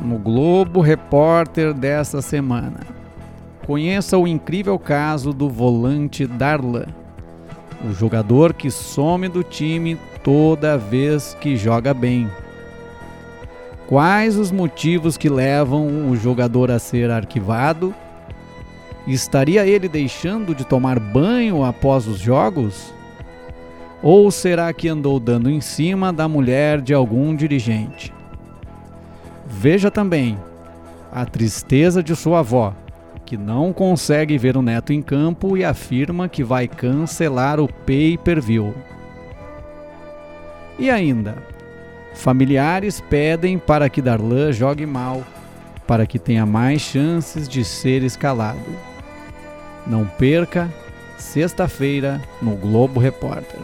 no Globo Repórter desta semana. Conheça o incrível caso do volante Darlan, o jogador que some do time toda vez que joga bem. Quais os motivos que levam o jogador a ser arquivado? Estaria ele deixando de tomar banho após os jogos? Ou será que andou dando em cima da mulher de algum dirigente? Veja também a tristeza de sua avó, que não consegue ver o neto em campo e afirma que vai cancelar o pay-per-view. E ainda, familiares pedem para que Darlan jogue mal, para que tenha mais chances de ser escalado. Não perca, sexta-feira, no Globo Repórter.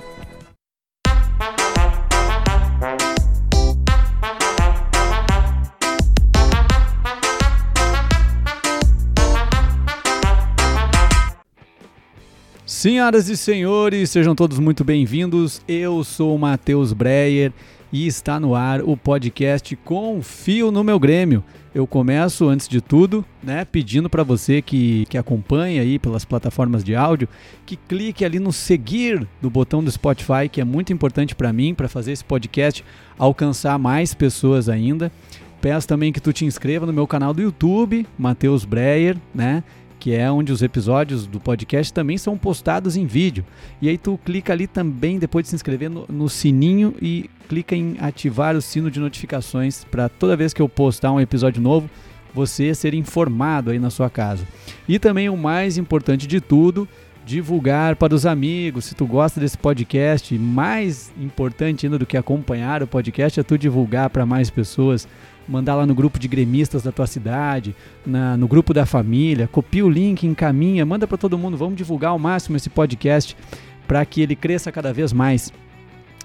Senhoras e senhores, sejam todos muito bem-vindos. Eu sou o Matheus Breyer e está no ar o podcast Confio no meu Grêmio. Eu começo antes de tudo, né, pedindo para você que, que acompanha aí pelas plataformas de áudio, que clique ali no seguir do botão do Spotify, que é muito importante para mim para fazer esse podcast alcançar mais pessoas ainda. Peço também que tu te inscreva no meu canal do YouTube, Matheus Breyer, né? Que é onde os episódios do podcast também são postados em vídeo. E aí tu clica ali também, depois de se inscrever, no, no sininho e clica em ativar o sino de notificações para toda vez que eu postar um episódio novo, você ser informado aí na sua casa. E também o mais importante de tudo, divulgar para os amigos. Se tu gosta desse podcast, mais importante ainda do que acompanhar o podcast é tu divulgar para mais pessoas mandar lá no grupo de gremistas da tua cidade, na, no grupo da família, copia o link, encaminha, manda para todo mundo, vamos divulgar ao máximo esse podcast para que ele cresça cada vez mais.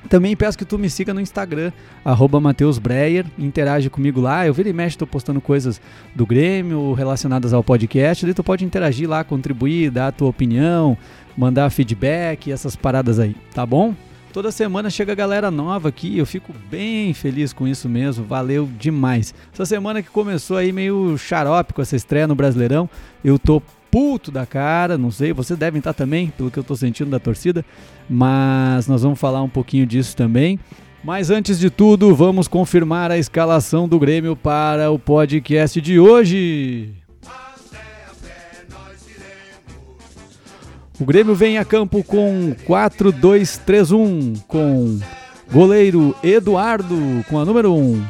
Também peço que tu me siga no Instagram, arroba Mateus Breyer, interage comigo lá. Eu vira e mexe, estou postando coisas do Grêmio relacionadas ao podcast. Daí tu pode interagir lá, contribuir, dar a tua opinião, mandar feedback, essas paradas aí, tá bom? Toda semana chega galera nova aqui, eu fico bem feliz com isso mesmo, valeu demais. Essa semana que começou aí meio xarope com essa estreia no Brasileirão, eu tô puto da cara, não sei, vocês devem estar também, pelo que eu tô sentindo da torcida, mas nós vamos falar um pouquinho disso também. Mas antes de tudo, vamos confirmar a escalação do Grêmio para o podcast de hoje. O Grêmio vem a campo com 4-2-3-1, com goleiro Eduardo com a número 1,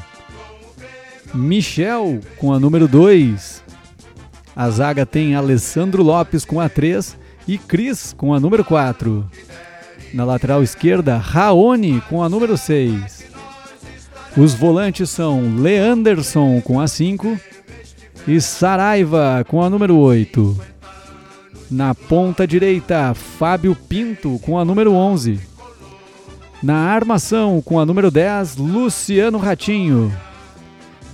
Michel com a número 2. A zaga tem Alessandro Lopes com a 3 e Cris com a número 4. Na lateral esquerda, Raoni com a número 6. Os volantes são Leanderson com a 5 e Saraiva com a número 8. Na ponta direita, Fábio Pinto com a número 11. Na armação, com a número 10, Luciano Ratinho.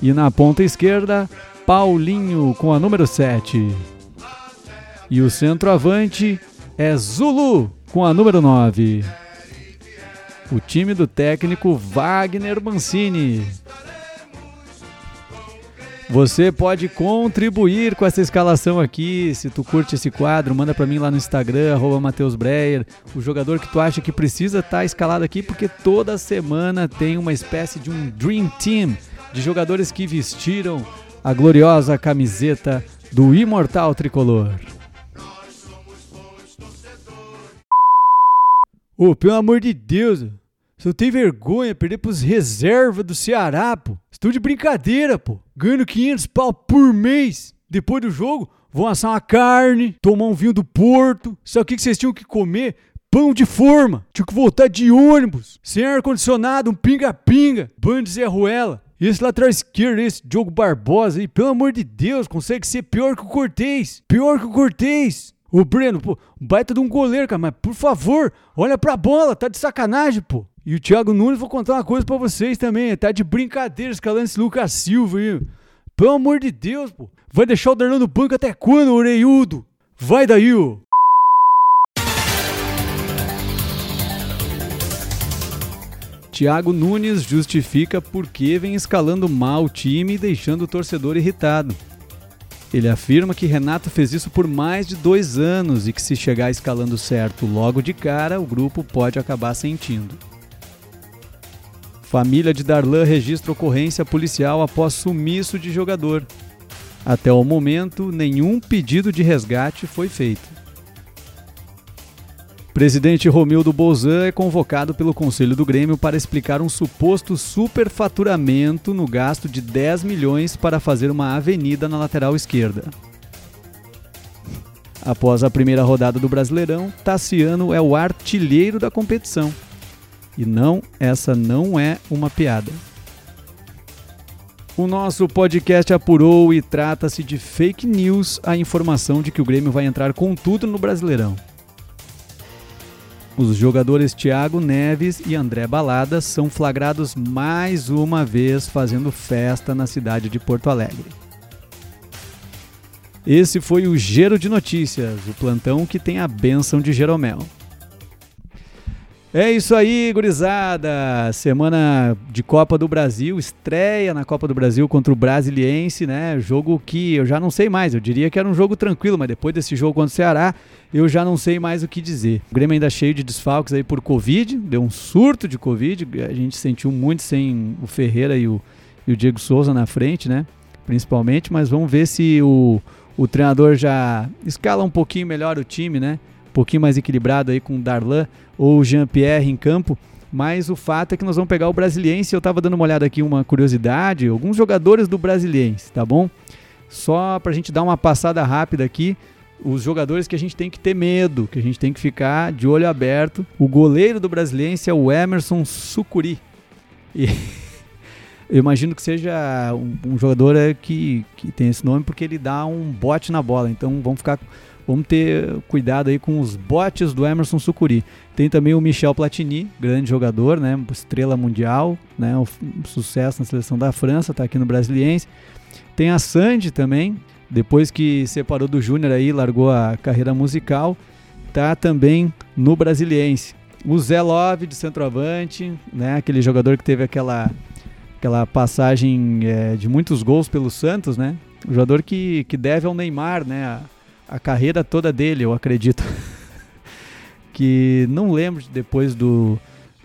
E na ponta esquerda, Paulinho com a número 7. E o centroavante é Zulu com a número 9. O time do técnico Wagner Mancini. Você pode contribuir com essa escalação aqui. Se tu curte esse quadro, manda para mim lá no Instagram, Matheus Breyer, o jogador que tu acha que precisa estar tá escalado aqui, porque toda semana tem uma espécie de um Dream Team de jogadores que vestiram a gloriosa camiseta do Imortal Tricolor. Ô, oh, pelo amor de Deus, você não tem vergonha perder pros reservas do Ceará, pô. Estou de brincadeira, pô. Ganhando 500 pau por mês. Depois do jogo, vão assar uma carne, tomar um vinho do Porto. Sabe o que vocês tinham que comer? Pão de forma. Tinham que voltar de ônibus. Sem ar-condicionado, um pinga-pinga. Banho de Zé Ruela. E esse lateral esquerdo, esse Diogo Barbosa aí, pelo amor de Deus, consegue ser pior que o Cortez. Pior que o Cortez. O Breno, pô, baita de um goleiro, cara, mas por favor, olha pra bola, tá de sacanagem, pô. E o Thiago Nunes, vou contar uma coisa para vocês também. Tá de brincadeira escalando esse Lucas Silva aí. Pelo amor de Deus, pô. Vai deixar o Darlan no banco até quando, oreiudo? Vai daí, ô. Thiago Nunes justifica por que vem escalando mal o time e deixando o torcedor irritado. Ele afirma que Renato fez isso por mais de dois anos e que se chegar escalando certo logo de cara, o grupo pode acabar sentindo. Família de Darlan registra ocorrência policial após sumiço de jogador. Até o momento, nenhum pedido de resgate foi feito. Presidente Romildo Bolzan é convocado pelo Conselho do Grêmio para explicar um suposto superfaturamento no gasto de 10 milhões para fazer uma avenida na lateral esquerda. Após a primeira rodada do Brasileirão, Tassiano é o artilheiro da competição. E não, essa não é uma piada. O nosso podcast apurou e trata-se de fake news a informação de que o Grêmio vai entrar com tudo no Brasileirão. Os jogadores Thiago Neves e André Balada são flagrados mais uma vez fazendo festa na cidade de Porto Alegre. Esse foi o Gero de Notícias, o plantão que tem a benção de Jeromel. É isso aí, gurizada. Semana de Copa do Brasil, estreia na Copa do Brasil contra o Brasiliense, né? Jogo que eu já não sei mais. Eu diria que era um jogo tranquilo, mas depois desse jogo contra o Ceará, eu já não sei mais o que dizer. O Grêmio ainda cheio de desfalques aí por Covid, deu um surto de Covid. A gente sentiu muito sem o Ferreira e o, e o Diego Souza na frente, né? Principalmente, mas vamos ver se o, o treinador já escala um pouquinho melhor o time, né? Pouquinho mais equilibrado aí com Darlan ou Jean-Pierre em campo. Mas o fato é que nós vamos pegar o Brasiliense. Eu estava dando uma olhada aqui, uma curiosidade. Alguns jogadores do Brasiliense, tá bom? Só para a gente dar uma passada rápida aqui. Os jogadores que a gente tem que ter medo, que a gente tem que ficar de olho aberto. O goleiro do Brasiliense é o Emerson Sucuri. E eu imagino que seja um, um jogador que, que tem esse nome porque ele dá um bote na bola. Então vamos ficar Vamos ter cuidado aí com os botes do Emerson Sucuri. Tem também o Michel Platini, grande jogador, né? Estrela mundial, né? Um sucesso na seleção da França, está aqui no Brasiliense. Tem a Sandy também, depois que separou do Júnior aí, largou a carreira musical, tá também no Brasiliense. O Zé Love de centroavante, né? Aquele jogador que teve aquela aquela passagem é, de muitos gols pelo Santos, né? O jogador que, que deve ao Neymar, né? Carreira toda dele, eu acredito. que não lembro depois do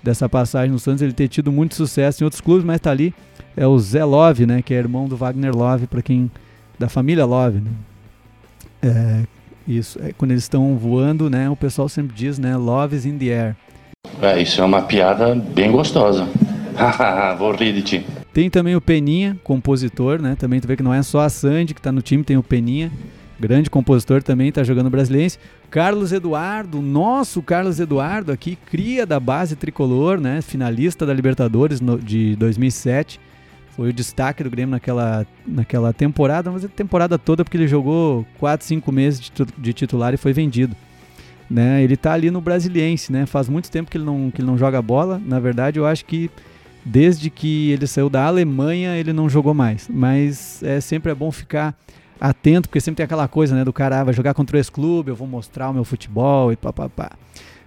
dessa passagem no Santos ele ter tido muito sucesso em outros clubes, mas tá ali é o Zé Love, né, que é irmão do Wagner Love, para quem da família Love, né? É, isso, é, quando eles estão voando, né, o pessoal sempre diz, né, Love is in the air. É, isso é uma piada bem gostosa. Vou rir de ti. Tem também o Peninha, compositor, né? Também tu vê que não é só a Sandy que está no time, tem o Peninha grande compositor também, está jogando brasileiro. Carlos Eduardo, nosso Carlos Eduardo aqui, cria da base tricolor, né? Finalista da Libertadores no, de 2007. Foi o destaque do Grêmio naquela, naquela temporada, mas a temporada toda porque ele jogou 4, 5 meses de, de titular e foi vendido. Né? Ele está ali no Brasiliense, né? Faz muito tempo que ele, não, que ele não joga bola. Na verdade, eu acho que desde que ele saiu da Alemanha, ele não jogou mais. Mas é sempre é bom ficar atento, porque sempre tem aquela coisa, né, do cara, ah, vai jogar contra esse clube, eu vou mostrar o meu futebol e papapá.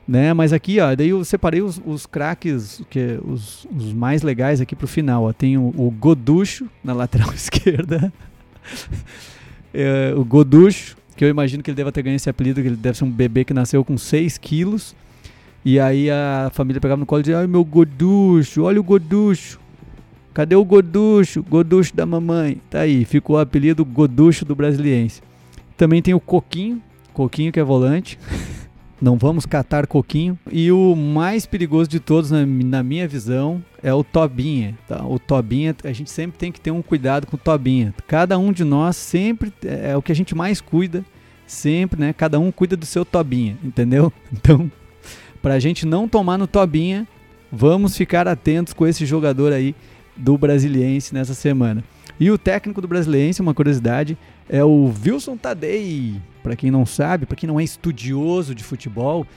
Né? Mas aqui, ó, daí eu separei os, os craques, que, os, os mais legais aqui pro final. Ó. Tem o, o Goducho na lateral esquerda. é, o Goducho, que eu imagino que ele deva ter ganho esse apelido, que ele deve ser um bebê que nasceu com 6 quilos. E aí a família pegava no colo e dizia, ai meu Goducho, olha o Goducho. Cadê o Goducho? Goducho da mamãe. Tá aí, ficou o apelido Goducho do Brasiliense. Também tem o Coquinho, Coquinho que é volante. Não vamos catar Coquinho. E o mais perigoso de todos, na, minha visão, é o Tobinha. Tá? O Tobinha, a gente sempre tem que ter um cuidado com o Tobinha. Cada um de nós sempre é, é o que a gente mais cuida. Sempre, né? Cada um cuida do seu Tobinha, entendeu? Então, pra gente não tomar no Tobinha, vamos ficar atentos com esse jogador aí do Brasiliense nessa semana. E o técnico do Brasiliense, uma curiosidade, é o Wilson Tadei. Para quem não sabe, para quem não é estudioso de futebol,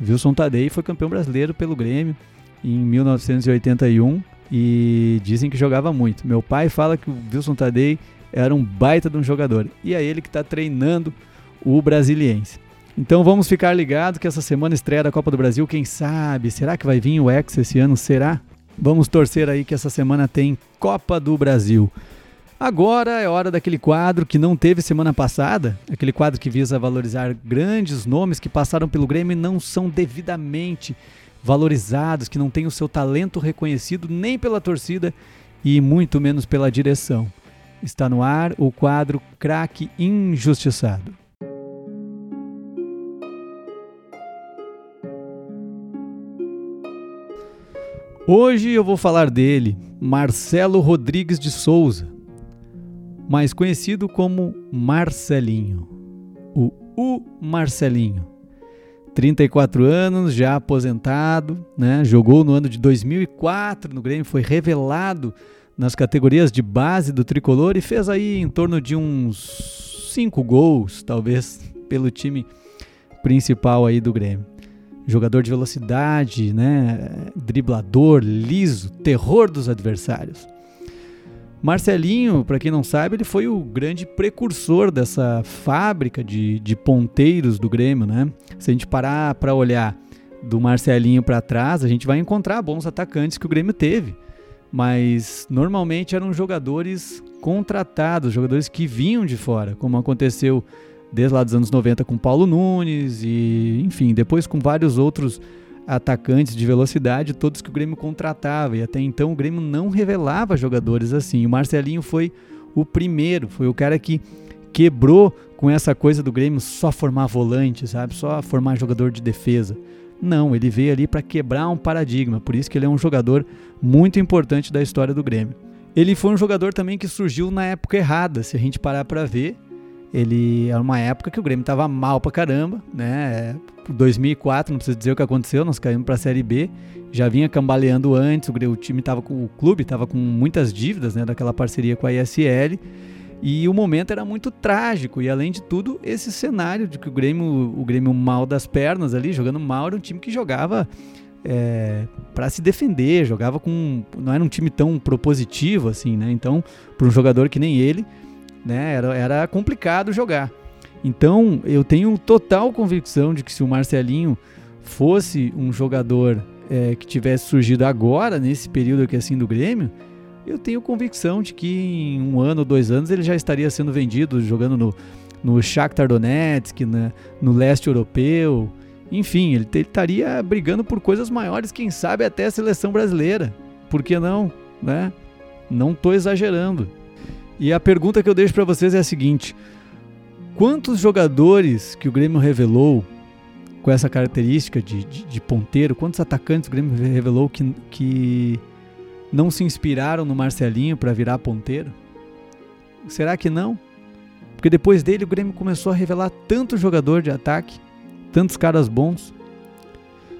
Wilson Tadei foi campeão brasileiro pelo Grêmio em 1981 e dizem que jogava muito. Meu pai fala que o Wilson Tadei era um baita de um jogador e é ele que está treinando o Brasiliense. Então vamos ficar ligados que essa semana estreia da Copa do Brasil, quem sabe? Será que vai vir o Ex esse ano? Será? Vamos torcer aí que essa semana tem Copa do Brasil. Agora é hora daquele quadro que não teve semana passada, aquele quadro que visa valorizar grandes nomes que passaram pelo Grêmio e não são devidamente valorizados, que não têm o seu talento reconhecido nem pela torcida e muito menos pela direção. Está no ar o quadro Craque Injustiçado. Hoje eu vou falar dele, Marcelo Rodrigues de Souza, mais conhecido como Marcelinho, o U Marcelinho. 34 anos, já aposentado, né? jogou no ano de 2004 no Grêmio, foi revelado nas categorias de base do tricolor e fez aí em torno de uns 5 gols, talvez, pelo time principal aí do Grêmio jogador de velocidade, né, driblador, liso, terror dos adversários. Marcelinho, para quem não sabe, ele foi o grande precursor dessa fábrica de, de ponteiros do Grêmio, né? Se a gente parar para olhar do Marcelinho para trás, a gente vai encontrar bons atacantes que o Grêmio teve, mas normalmente eram jogadores contratados, jogadores que vinham de fora, como aconteceu desde lá dos anos 90 com Paulo Nunes e, enfim, depois com vários outros atacantes de velocidade, todos que o Grêmio contratava. E até então o Grêmio não revelava jogadores assim. O Marcelinho foi o primeiro, foi o cara que quebrou com essa coisa do Grêmio só formar volante, sabe? Só formar jogador de defesa. Não, ele veio ali para quebrar um paradigma, por isso que ele é um jogador muito importante da história do Grêmio. Ele foi um jogador também que surgiu na época errada, se a gente parar para ver, ele era uma época que o Grêmio estava mal pra caramba, né? 2004, não preciso dizer o que aconteceu, nós caímos para a Série B, já vinha cambaleando antes, o, o time estava com o clube estava com muitas dívidas, né, daquela parceria com a ISL. E o momento era muito trágico e além de tudo, esse cenário de que o Grêmio, o Grêmio mal das pernas ali, jogando mal, era um time que jogava é, para se defender, jogava com não era um time tão propositivo assim, né? Então, para um jogador que nem ele, né? Era, era complicado jogar. Então, eu tenho total convicção de que se o Marcelinho fosse um jogador é, que tivesse surgido agora, nesse período aqui assim do Grêmio, eu tenho convicção de que em um ano ou dois anos ele já estaria sendo vendido, jogando no, no Shakhtar Donetsk, né, no leste europeu. Enfim, ele, ele estaria brigando por coisas maiores, quem sabe até a seleção brasileira. Por que não? Né? Não estou exagerando. E a pergunta que eu deixo para vocês é a seguinte: quantos jogadores que o Grêmio revelou com essa característica de, de, de ponteiro, quantos atacantes o Grêmio revelou que, que não se inspiraram no Marcelinho para virar ponteiro? Será que não? Porque depois dele o Grêmio começou a revelar tanto jogador de ataque, tantos caras bons.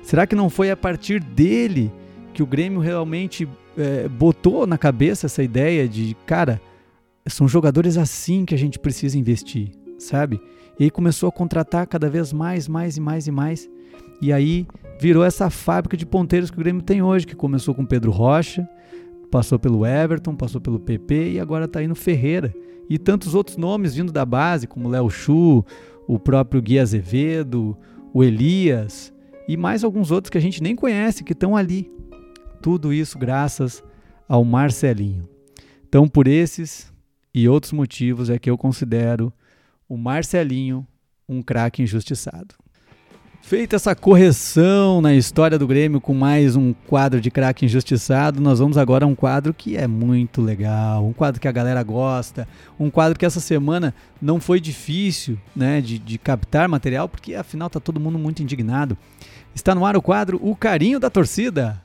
Será que não foi a partir dele que o Grêmio realmente é, botou na cabeça essa ideia de, cara, são jogadores assim que a gente precisa investir, sabe? E aí começou a contratar cada vez mais, mais e mais e mais. E aí virou essa fábrica de ponteiros que o Grêmio tem hoje, que começou com Pedro Rocha, passou pelo Everton, passou pelo PP e agora está no Ferreira. E tantos outros nomes vindo da base, como Léo Chu, o próprio Gui Azevedo, o Elias e mais alguns outros que a gente nem conhece que estão ali. Tudo isso graças ao Marcelinho. Então, por esses e outros motivos é que eu considero o Marcelinho um craque injustiçado. Feita essa correção na história do Grêmio com mais um quadro de craque injustiçado, nós vamos agora a um quadro que é muito legal, um quadro que a galera gosta, um quadro que essa semana não foi difícil né, de, de captar material, porque afinal está todo mundo muito indignado. Está no ar o quadro O Carinho da Torcida.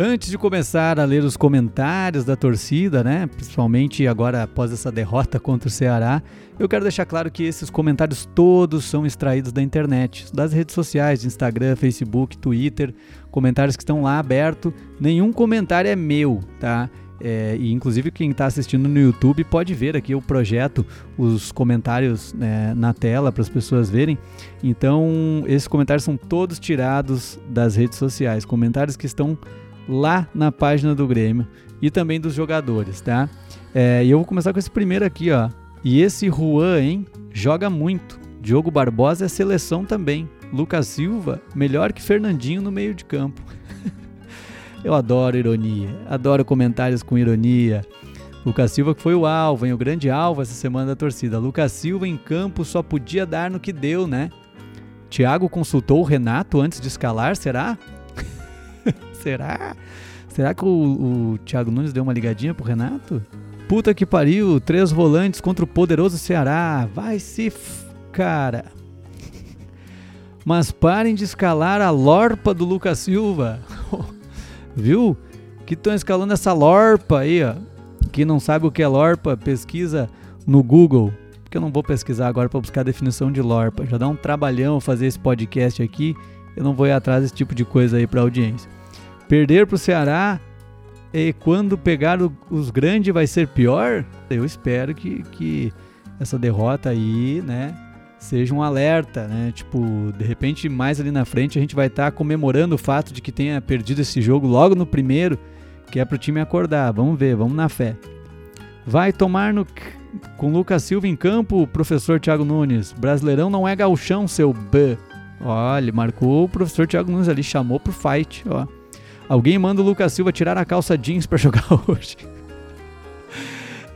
Antes de começar a ler os comentários da torcida, né, principalmente agora após essa derrota contra o Ceará, eu quero deixar claro que esses comentários todos são extraídos da internet, das redes sociais, Instagram, Facebook, Twitter, comentários que estão lá aberto. Nenhum comentário é meu, tá? É, e inclusive quem está assistindo no YouTube pode ver aqui o projeto, os comentários né, na tela para as pessoas verem. Então, esses comentários são todos tirados das redes sociais, comentários que estão lá na página do Grêmio e também dos jogadores, tá? É, e eu vou começar com esse primeiro aqui, ó. E esse Juan, hein? Joga muito. Diogo Barbosa é seleção também. Lucas Silva, melhor que Fernandinho no meio de campo. Eu adoro ironia, adoro comentários com ironia. Lucas Silva que foi o alvo, hein? o grande alvo essa semana da torcida. Lucas Silva em campo só podia dar no que deu, né? Thiago consultou o Renato antes de escalar, será? Será? Será que o, o Thiago Nunes deu uma ligadinha pro Renato? Puta que pariu, três volantes contra o poderoso Ceará. Vai se. F... Cara. Mas parem de escalar a lorpa do Lucas Silva. Viu? Que estão escalando essa lorpa aí, ó. Quem não sabe o que é lorpa, pesquisa no Google. Porque eu não vou pesquisar agora para buscar a definição de lorpa. Já dá um trabalhão fazer esse podcast aqui. Eu não vou ir atrás desse tipo de coisa aí para audiência. Perder para o Ceará e quando pegar o, os grandes vai ser pior? Eu espero que, que essa derrota aí, né, seja um alerta, né? Tipo, de repente mais ali na frente a gente vai estar tá comemorando o fato de que tenha perdido esse jogo logo no primeiro, que é para o time acordar. Vamos ver, vamos na fé. Vai tomar no com Lucas Silva em campo, professor Thiago Nunes. Brasileirão não é galchão, seu B. Olha, marcou o professor Thiago Nunes ali, chamou pro fight, ó. Alguém manda o Lucas Silva tirar a calça jeans para jogar hoje.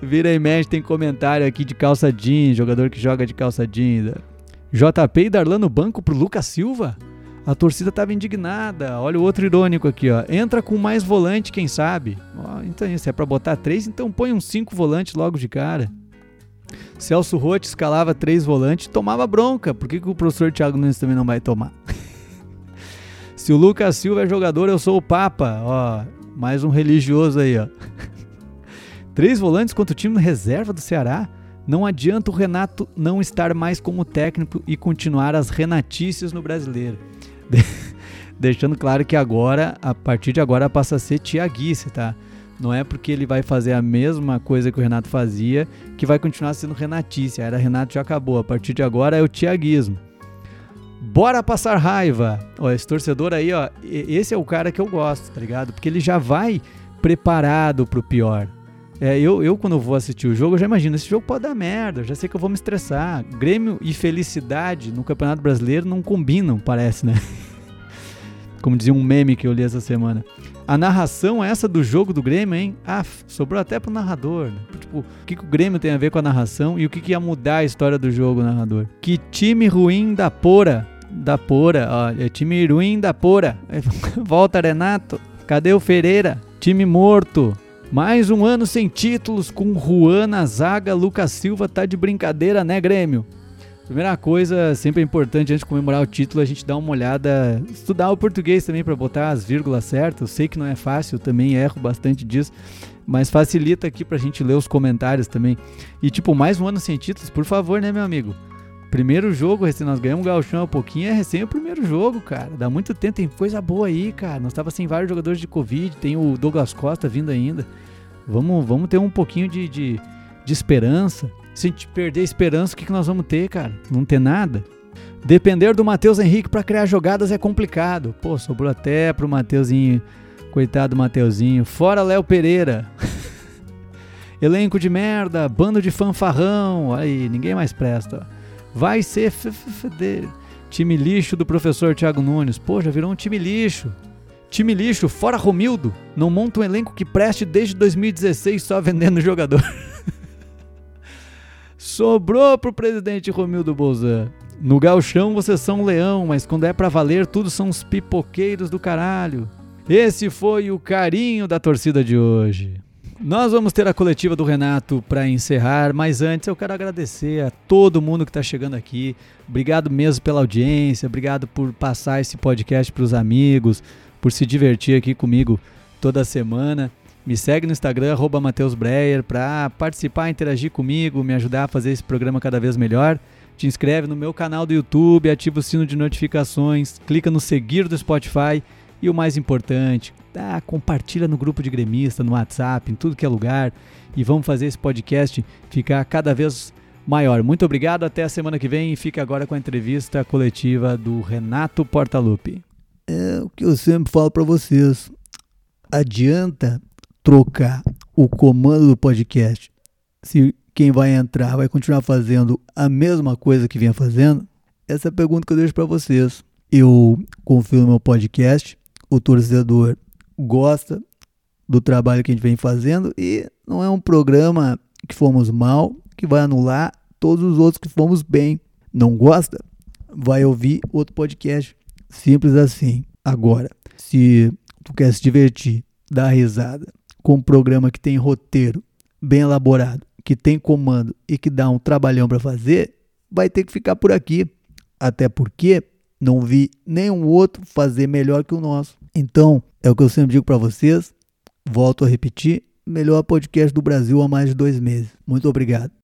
Vira e mexe, tem comentário aqui de calça jeans, jogador que joga de calça jeans. JP e Darlan no banco pro Lucas Silva? A torcida tava indignada. Olha o outro irônico aqui, ó. Entra com mais volante, quem sabe? Ó, então, se é para botar três, então põe uns cinco volantes logo de cara. Celso Rotti escalava três volantes, tomava bronca. Por que, que o professor Thiago Nunes também não vai tomar? Se o Lucas Silva é jogador, eu sou o Papa. Ó, mais um religioso aí, ó. Três volantes contra o time reserva do Ceará. Não adianta o Renato não estar mais como técnico e continuar as renatices no brasileiro. De Deixando claro que agora, a partir de agora, passa a ser Tiaguice, tá? Não é porque ele vai fazer a mesma coisa que o Renato fazia que vai continuar sendo Renatice. A era Renato já acabou. A partir de agora é o Tiaguismo. Bora passar raiva. Ó, esse torcedor aí, ó, esse é o cara que eu gosto, tá ligado? Porque ele já vai preparado pro pior. É, eu, eu, quando vou assistir o jogo, eu já imagino, esse jogo pode dar merda, eu já sei que eu vou me estressar. Grêmio e felicidade no Campeonato Brasileiro não combinam, parece, né? Como dizia um meme que eu li essa semana. A narração é essa do jogo do Grêmio, hein? Ah, sobrou até pro narrador. Né? Tipo, o que, que, o Grêmio tem a ver com a narração e o que, que ia mudar a história do jogo, narrador? Que time ruim da Pora da Pora, ó, é time ruim da Pora. Volta Renato, cadê o Ferreira? Time morto. Mais um ano sem títulos com Juan na zaga, Lucas Silva tá de brincadeira, né, Grêmio? Primeira coisa, sempre é importante antes de comemorar o título, a gente dar uma olhada, estudar o português também para botar as vírgulas certas. Eu sei que não é fácil, eu também erro bastante disso, mas facilita aqui pra gente ler os comentários também. E tipo, mais um ano sem títulos, por favor, né, meu amigo? Primeiro jogo, recém nós ganhamos o Gauchão há pouquinho, é recém o primeiro jogo, cara. Dá muito tempo, tem coisa boa aí, cara. Nós tava sem vários jogadores de Covid, tem o Douglas Costa vindo ainda. Vamos, vamos ter um pouquinho de, de, de esperança. Se a gente perder a esperança, o que, que nós vamos ter, cara? Não ter nada. Depender do Matheus Henrique para criar jogadas é complicado. Pô, sobrou até pro Mateuzinho. Coitado do Mateuzinho. Fora Léo Pereira. Elenco de merda, bando de fanfarrão. Aí, ninguém mais presta. Vai ser time lixo do professor Thiago Nunes. Pô, já virou um time lixo. Time lixo, fora Romildo. Não monta um elenco que preste desde 2016 só vendendo jogador. Sobrou pro presidente Romildo Bolzan. No galchão vocês são leão, mas quando é para valer, tudo são os pipoqueiros do caralho. Esse foi o carinho da torcida de hoje. Nós vamos ter a coletiva do Renato para encerrar, mas antes eu quero agradecer a todo mundo que está chegando aqui. Obrigado mesmo pela audiência, obrigado por passar esse podcast para os amigos, por se divertir aqui comigo toda semana. Me segue no Instagram, @mateusbreyer para participar, interagir comigo, me ajudar a fazer esse programa cada vez melhor. Te inscreve no meu canal do YouTube, ativa o sino de notificações, clica no seguir do Spotify e o mais importante, tá, compartilha no grupo de gremista, no WhatsApp, em tudo que é lugar. E vamos fazer esse podcast ficar cada vez maior. Muito obrigado, até a semana que vem. E fica agora com a entrevista coletiva do Renato Portaluppi. É o que eu sempre falo para vocês. Adianta trocar o comando do podcast se quem vai entrar vai continuar fazendo a mesma coisa que vinha fazendo? Essa é a pergunta que eu deixo para vocês. Eu confio no meu podcast, o torcedor gosta do trabalho que a gente vem fazendo e não é um programa que fomos mal que vai anular todos os outros que fomos bem. Não gosta? Vai ouvir outro podcast. Simples assim. Agora, se tu quer se divertir, dar risada com um programa que tem roteiro bem elaborado, que tem comando e que dá um trabalhão para fazer, vai ter que ficar por aqui. Até porque não vi nenhum outro fazer melhor que o nosso. Então, é o que eu sempre digo para vocês. Volto a repetir: melhor podcast do Brasil há mais de dois meses. Muito obrigado.